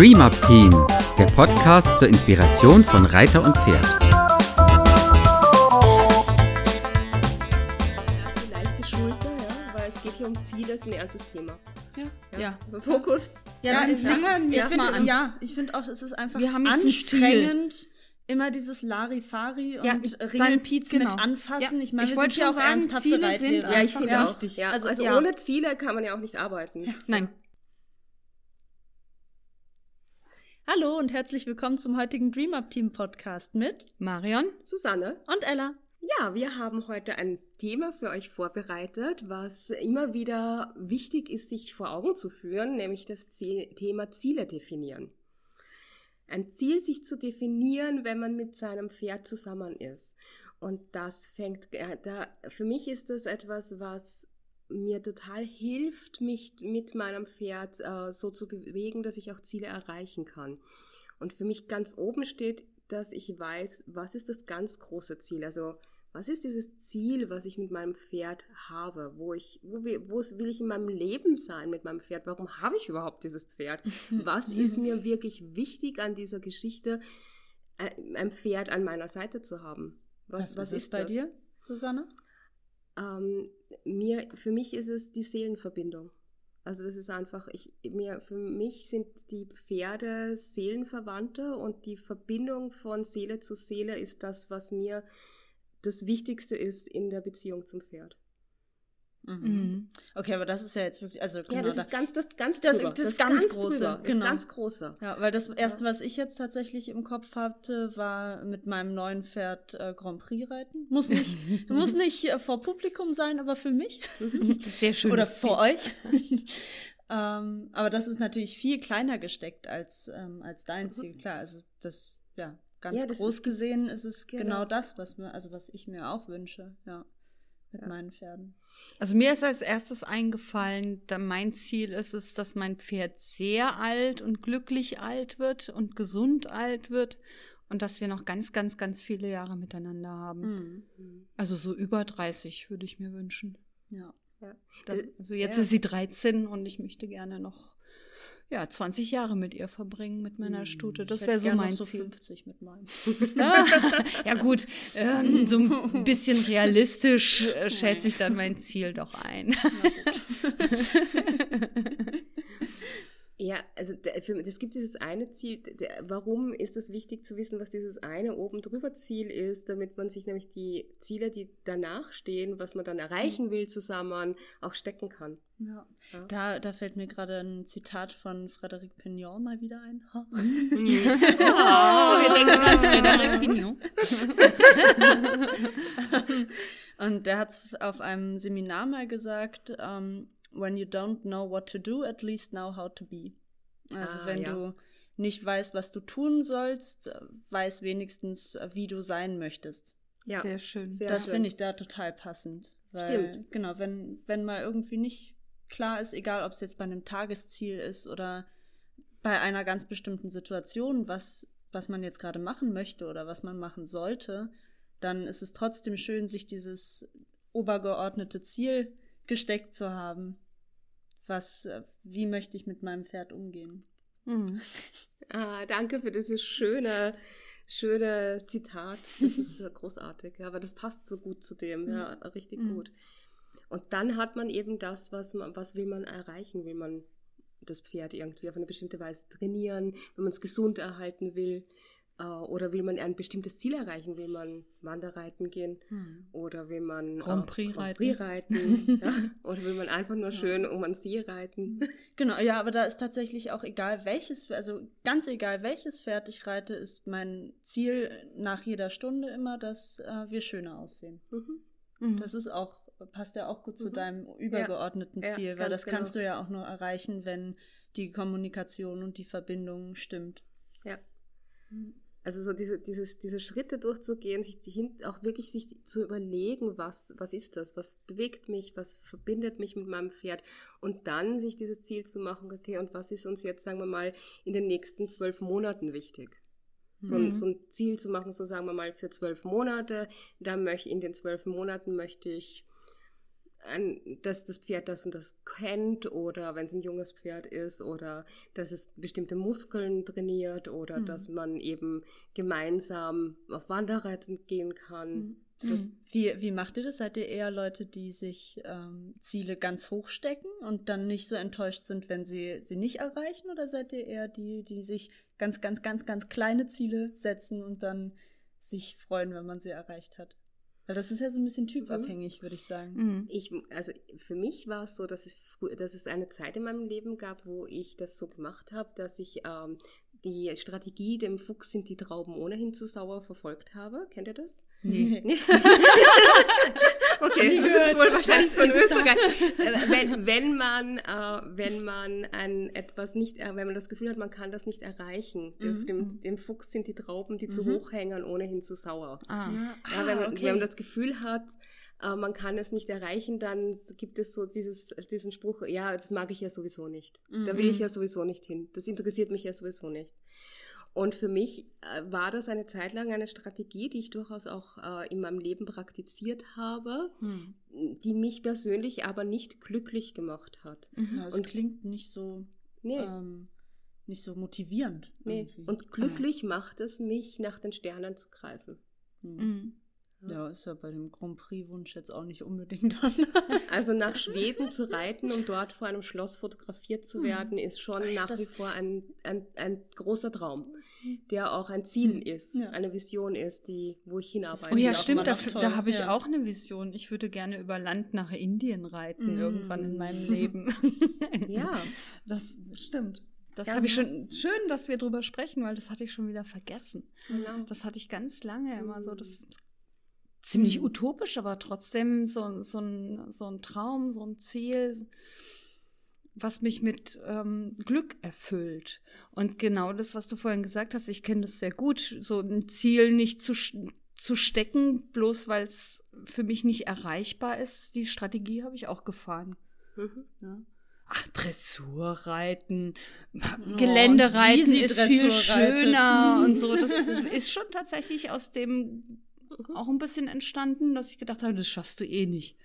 Dream Up Team, der Podcast zur Inspiration von Reiter und Pferd. Die leichte Schulter, ja, weil es geht hier um Ziele, ist ein ernstes Thema. Ja. Fokus. Ja, Ja, dann ja. fangen wir Ich jetzt finde, mal an. ja, ich finde auch, es ist einfach Wir haben jetzt ein anstrengend. Immer dieses Larifari Ja, und dann- Ringelpiezen genau. mit anfassen. Ja, ich meine, ich wir wollte sind ja schon auch sagen, Ziele sind Ja, ich finde auch. wichtig. Ja, Also, also ja. ohne Ziele kann man ja auch nicht arbeiten. Nein. Hallo und herzlich willkommen zum heutigen Dream Up Team Podcast mit Marion? Susanne? und Ella. Ja, wir haben heute ein Thema für euch vorbereitet, was immer wieder wichtig ist, sich vor Augen zu führen, nämlich das Ziel, Thema Ziele definieren. Ein Ziel sich zu definieren, wenn man mit seinem Pferd zusammen ist. Und das fängt, äh, da, für mich ist das etwas, was mir total hilft, mich mit meinem Pferd äh, so zu bewegen, dass ich auch Ziele erreichen kann. Und für mich ganz oben steht, dass ich weiß, was ist das ganz große Ziel? Also, was ist dieses Ziel, was ich mit meinem Pferd habe? Wo ich, wo, wo will ich in meinem Leben sein mit meinem Pferd? Warum habe ich überhaupt dieses Pferd? Was ist mir wirklich wichtig an dieser Geschichte, äh, ein Pferd an meiner Seite zu haben? Was, was ist, ist, bei das? dir, Susanne? Ähm, mir, für mich ist es die Seelenverbindung. Also das ist einfach, ich, mir, für mich sind die Pferde Seelenverwandte und die Verbindung von Seele zu Seele ist das, was mir das Wichtigste ist in der Beziehung zum Pferd. Mhm. Okay, aber das ist ja jetzt wirklich, also Ja, genau, das da- ist ganz, das ganz Das- drüber. das ganz Große, drüber. Das genau. ganz große. Ja, weil das erste, was ich jetzt tatsächlich im Kopf hatte, war mit meinem neuen Pferd äh, Grand Prix reiten. Muss nicht, muss nicht äh, vor Publikum sein, aber für mich Sehr schön. oder vor euch. ähm, aber das ist natürlich viel kleiner gesteckt als ähm, als dein Ziel. Klar, also das ja ganz Ja, das groß ist- gesehen ist es genau. genau. das, was mir also was ich mir auch wünsche. Ja, mit Ja. meinen Pferden. Also mir ist als erstes eingefallen, da mein Ziel ist es, dass mein Pferd sehr alt und glücklich alt wird und gesund alt wird und dass wir noch ganz, ganz, ganz viele Jahre miteinander haben. Mhm. Also so über 30 würde ich mir wünschen. Ja. Ja. Das, Äh, also jetzt ja. ist sie 13 und ich möchte gerne noch ja, 20 Jahre mit ihr verbringen, mit meiner Hm, Stute. Das wäre so mein so Ziel. 50 mit meinem. ja gut, ähm, so ein bisschen realistisch äh, schätze ich dann mein Ziel doch ein. Ja, also es gibt dieses eine Ziel. Der, warum ist es wichtig zu wissen, was dieses eine oben drüber Ziel ist, damit man sich nämlich die Ziele, die danach stehen, was man dann erreichen will, zusammen auch stecken kann. Ja. Ja. Da, da fällt mir gerade ein Zitat von Frédéric Pignon mal wieder ein. Oh, wir denken an Frédéric Pignon. Und der hat auf einem Seminar mal gesagt, ähm, when you don't know what to do, at least know how to be. Also Ah, wenn ja. du nicht weißt, was du tun sollst, äh, weiß wenigstens, äh, wie du sein möchtest. Ja, Sehr schön. Sehr das finde ich da total passend. Weil, Stimmt. Genau, wenn, wenn mal irgendwie nicht klar ist, egal ob es jetzt bei einem Tagesziel ist oder bei einer ganz bestimmten Situation, was, was man jetzt gerade machen möchte oder was man machen sollte, dann ist es trotzdem schön, sich dieses obergeordnete Ziel gesteckt zu haben. Was, äh, wie möchte ich mit meinem Pferd umgehen? Mhm. Ah, danke für dieses schöne, schöne Zitat. Das ist äh, großartig. Ja, aber das passt so gut zu dem. Ja, richtig Mhm. gut. Und dann hat man eben das, was man, was will man erreichen? Will man das Pferd irgendwie auf eine bestimmte Weise trainieren? Wenn man es gesund erhalten will? Äh, Oder will man ein bestimmtes Ziel erreichen? Will man Wanderreiten gehen? Oder will man Grand Prix Grand Prix reiten? ja? Oder will man einfach nur schön um den See reiten? Genau, ja, aber da ist tatsächlich auch egal welches, also ganz egal welches Pferd ich reite, ist mein Ziel nach jeder Stunde immer, dass äh, wir schöner aussehen. Mhm. Mhm. Das ist auch, passt ja auch gut zu Mhm. deinem übergeordneten Ja, Ziel, weil das kannst genau. du ja auch nur erreichen, wenn die Kommunikation und die Verbindung stimmt. Ja. Also so diese, diese, diese Schritte durchzugehen, sich hin, auch wirklich sich zu überlegen, was, was ist das, was bewegt mich, was verbindet mich mit meinem Pferd und dann sich dieses Ziel zu machen, okay, und was ist uns jetzt, sagen wir mal, in den nächsten zwölf Monaten wichtig? So, ein, Mhm. so ein Ziel zu machen, so sagen wir mal für zwölf Monate, da möchte in den zwölf Monaten möchte ich ein, dass das Pferd das und das kennt oder wenn es ein junges Pferd ist oder dass es bestimmte Muskeln trainiert oder Mhm. dass man eben gemeinsam auf Wanderreiten gehen kann. Mhm. Das, Wie, wie macht ihr das? Seid ihr eher Leute, die sich ähm, Ziele ganz hoch stecken und dann nicht so enttäuscht sind, wenn sie sie nicht erreichen? Oder seid ihr eher die, die sich ganz, ganz, ganz, ganz kleine Ziele setzen und dann sich freuen, wenn man sie erreicht hat? Weil das ist ja so ein bisschen typabhängig, würde ich sagen. Mhm. Ich, also für mich war es so, dass es, frü- dass es eine Zeit in meinem Leben gab, wo ich das so gemacht habe, dass ich ähm, die Strategie, dem Fuchs sind die Trauben ohnehin zu sauer, verfolgt habe. Kennt ihr das? Nee. Okay, das ist jetzt wohl wahrscheinlich so in Was ist das? Österreich. Äh, Wenn, wenn man, äh, wenn man ein etwas nicht, äh, wenn man das Gefühl hat, man kann das nicht erreichen, dem, Mhm. dem, dem Fuchs sind die Trauben, die zu Mhm. hoch hängen, ohnehin zu sauer. Ah. Ja, wenn, man, wenn man das Gefühl hat, äh, man kann es nicht erreichen, dann gibt es so dieses, diesen Spruch, ja, das mag ich ja sowieso nicht. Da will ich Mhm. ja sowieso nicht hin. Das interessiert mich ja sowieso nicht. Und für mich äh, war das eine Zeit lang eine Strategie, die ich durchaus auch äh, in meinem Leben praktiziert habe, Hm. die mich persönlich aber nicht glücklich gemacht hat. Mhm. Ja, es Und- klingt nicht so, Nee, ähm, nicht so motivierend. nee. Und glücklich macht es mich, nach den Sternen zu greifen. Hm. Mhm. Ja, ist ja bei dem Grand Prix-Wunsch jetzt auch nicht unbedingt anders. Also nach Schweden zu reiten und dort vor einem Schloss fotografiert zu Hm. werden, ist schon nach Das- wie vor ein, ein, ein großer Traum, der auch ein Ziel ist, Ja. eine Vision ist, die, wo ich hinarbeite. Oh ja, stimmt, da, da habe ich ja. auch eine Vision. Ich würde gerne über Land nach Indien reiten, Mm. irgendwann in meinem Leben. Ja, Das stimmt. Das Ja, habe ich schon, schön, dass wir drüber sprechen, weil das hatte ich schon wieder vergessen. genau. Das hatte ich ganz lange immer so, das Mm. ziemlich utopisch, aber trotzdem so, so, ein, so ein Traum, so ein Ziel, was mich mit ähm, Glück erfüllt. Und genau das, was du vorhin gesagt hast, ich kenne das sehr gut, so ein Ziel nicht zu, zu stecken, bloß weil es für mich nicht erreichbar ist. Die Strategie habe ich auch gefahren. Mhm. Ja. Ach, Dressurreiten, wie Geländereiten ist viel Dressur reitet. schöner und so. Das ist schon tatsächlich aus dem auch ein bisschen entstanden, dass ich gedacht habe, das schaffst du eh nicht.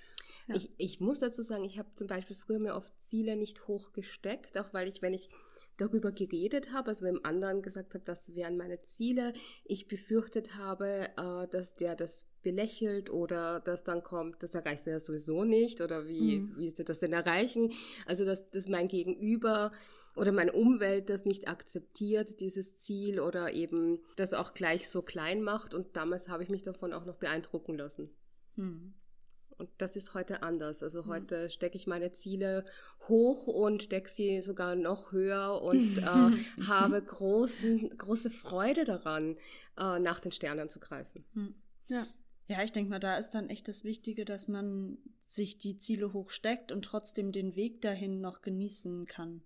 Ja. Ich, ich muss dazu sagen, ich habe zum Beispiel früher mir oft Ziele nicht hochgesteckt, auch weil ich, wenn ich darüber geredet habe, also beim anderen gesagt habe, das wären meine Ziele, ich befürchtet habe, äh, dass der das belächelt oder dass dann kommt, das erreichst du ja sowieso nicht oder wie, Mhm. wie ist das denn erreichen? Also dass, dass mein Gegenüber oder meine Umwelt das nicht akzeptiert, dieses Ziel oder eben das auch gleich so klein macht und damals habe ich mich davon auch noch beeindrucken lassen. Hm. Und das ist heute anders. Also Mhm. heute stecke ich meine Ziele hoch und stecke sie sogar noch höher und äh, habe großen, große Freude daran, äh, nach den Sternen zu greifen. Hm. Ja. Ja, ich denke mal, da ist dann echt das Wichtige, dass man sich die Ziele hochsteckt und trotzdem den Weg dahin noch genießen kann.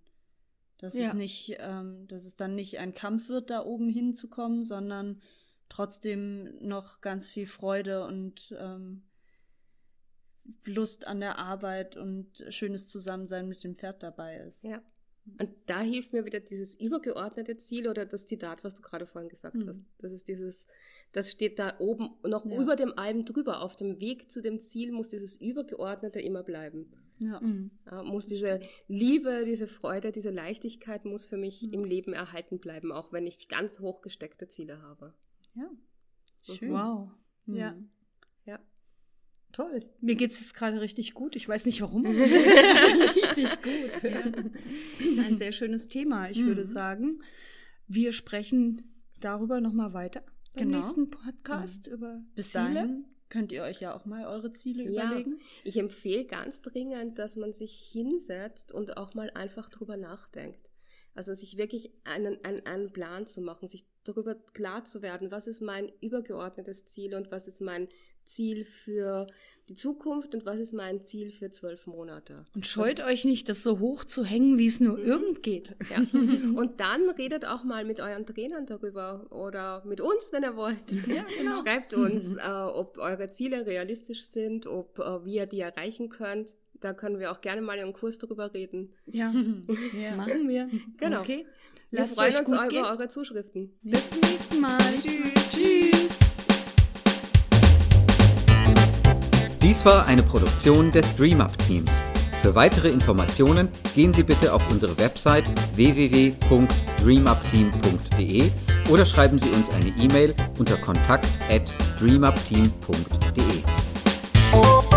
Dass Ja. es nicht, ähm, dass es dann nicht ein Kampf wird, da oben hinzukommen, sondern trotzdem noch ganz viel Freude und ähm, Lust an der Arbeit und schönes Zusammensein mit dem Pferd dabei ist. Ja. Und da hilft mir wieder dieses übergeordnete Ziel oder das Zitat, was du gerade vorhin gesagt Mhm. hast. Das ist dieses, das steht da oben noch Ja. über dem Alben drüber. Auf dem Weg zu dem Ziel muss dieses übergeordnete immer bleiben. Ja. Mhm. Ja, muss diese Liebe, diese Freude, diese Leichtigkeit muss für mich Mhm. im Leben erhalten bleiben, auch wenn ich ganz hoch gesteckte Ziele habe. ja. Schön. Wow. Mhm. Ja. Ja. Toll. Mir geht es jetzt gerade richtig gut. Ich weiß nicht warum. richtig gut. Ja. Ein sehr schönes Thema, ich würde Mhm. sagen. Wir sprechen darüber nochmal weiter beim Genau. nächsten Podcast über Bis Ziele. dahin könnt ihr euch ja auch mal eure Ziele Ja. überlegen. Ich empfehle ganz dringend, dass man sich hinsetzt und auch mal einfach drüber nachdenkt. Also sich wirklich einen, einen, einen Plan zu machen, sich darüber klar zu werden, was ist mein übergeordnetes Ziel und was ist mein Ziel für die Zukunft und was ist mein Ziel für zwölf Monate. Und scheut euch nicht, das so hoch zu hängen, wie es nur Mhm. irgend geht. Ja. Und dann redet auch mal mit euren Trainern darüber oder mit uns, wenn ihr wollt. Ja, genau. Schreibt uns, äh, ob eure Ziele realistisch sind, ob äh, wie ihr die erreichen könnt. Da können wir auch gerne mal in einem Kurs drüber reden. Ja, ja. machen wir. Genau. Okay. Wir freuen uns über gehen. eure Zuschriften. Bis zum nächsten Mal. Tschüss. Tschüss. Dies war eine Produktion des DreamUp Teams. Für weitere Informationen gehen Sie bitte auf unsere Website www.dreamupteam.de oder schreiben Sie uns eine E-Mail unter kontakt@dreamupteam.de.